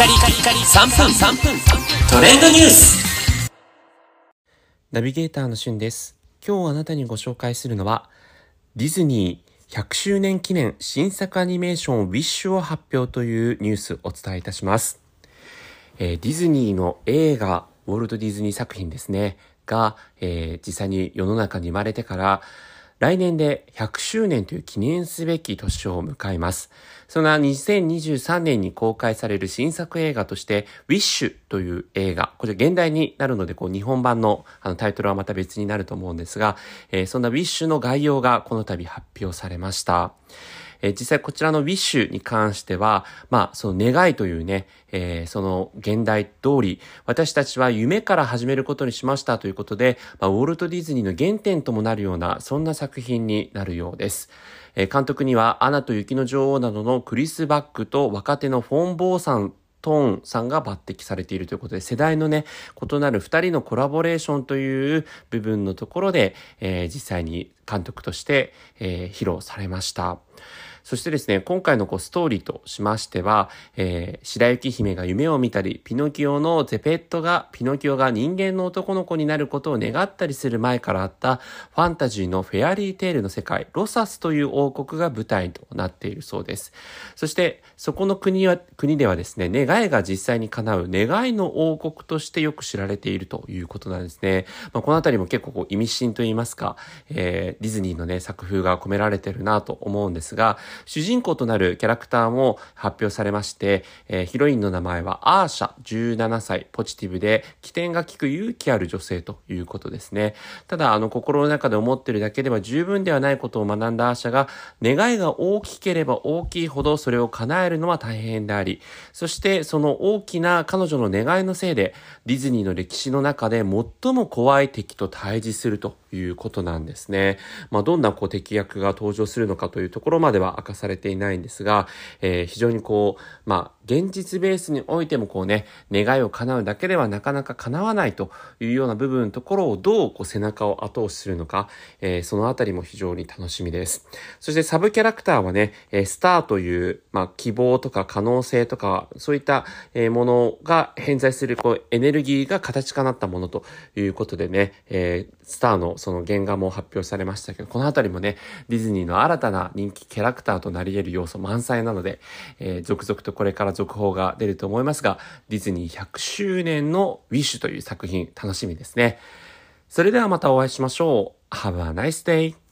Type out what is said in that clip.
カリカリカリ3分3分トレンドニュースナビゲーターのしゅんです。今日あなたにご紹介するのは、ディズニー100周年記念新作アニメーションウィッシュを発表というニュースをお伝えいたします。えーディズニーの映画、ウォルト・ディズニー作品ですね、が、えー実際に世の中に生まれてから、来年で100周年という記念すべき年を迎えます。そんな2023年に公開される新作映画として、ウィッシュという映画、これ現代になるので、こう日本版のあのタイトルはまた別になると思うんですが、えーそんなウィッシュの概要がこの度発表されました。え実際こちらのウィッシュに関しては、まあ、その願いというね、えーその現代通り、私たちは夢から始めることにしましたということで、まあ、ウォルト・ディズニーの原点ともなるような、そんな作品になるようです。えー監督には、アナと雪の女王などのクリス・バックと若手のフォン・ボーさんトーンさんが抜擢されているということで、世代のね、異なる二人のコラボレーションという部分のところで、えー実際に監督として、えー披露されました。そしてですね、今回のこうストーリーとしましては、えー白雪姫が夢を見たり、ピノキオのゼペットが、ピノキオが人間の男の子になることを願ったりする前からあったファンタジーのフェアリーテールの世界、ロサスという王国が舞台となっているそうです。そして、そこの国は、国ではですね、願いが実際に叶う願いの王国としてよく知られているということなんですね。まあ、このあたりも結構こう意味深といいますか、えーディズニーのね、作風が込められてるなと思うんですが、主人公となるキャラクターも発表されまして、えーヒロインの名前はアーシャ、17歳、ポジティブで、起点が利く勇気ある女性ということですね。ただ、あの、心の中で思ってるだけでは十分ではないことを学んだアーシャが、願いが大きければ大きいほどそれを叶えるのは大変であり、そしてその大きな彼女の願いのせいで、ディズニーの歴史の中で最も怖い敵と対峙するということなんですね。まあ、どんなこう敵役が登場するのかというところまでは明かされていないんですが、えー非常にこう、まあ、現実ベースにおいてもこうね、願いを叶うだけではなかなか叶わないというような部分のところをどうこう背中を後押しするのか、えーそのあたりも非常に楽しみです。そしてサブキャラクターはね、えースターという、まあ、希望とか可能性とか、そういったものが偏在するこうエネルギーが形化なったものということでね、えースターのその原画も発表されましたけど、このあたりもね、ディズニーの新たな人気キャラクターターとなり得る要素満載なので、えー続々とこれから続報が出ると思いますが、ディズニー100周年のウィッシュという作品楽しみですね。それではまたお会いしましょう。Have a nice day!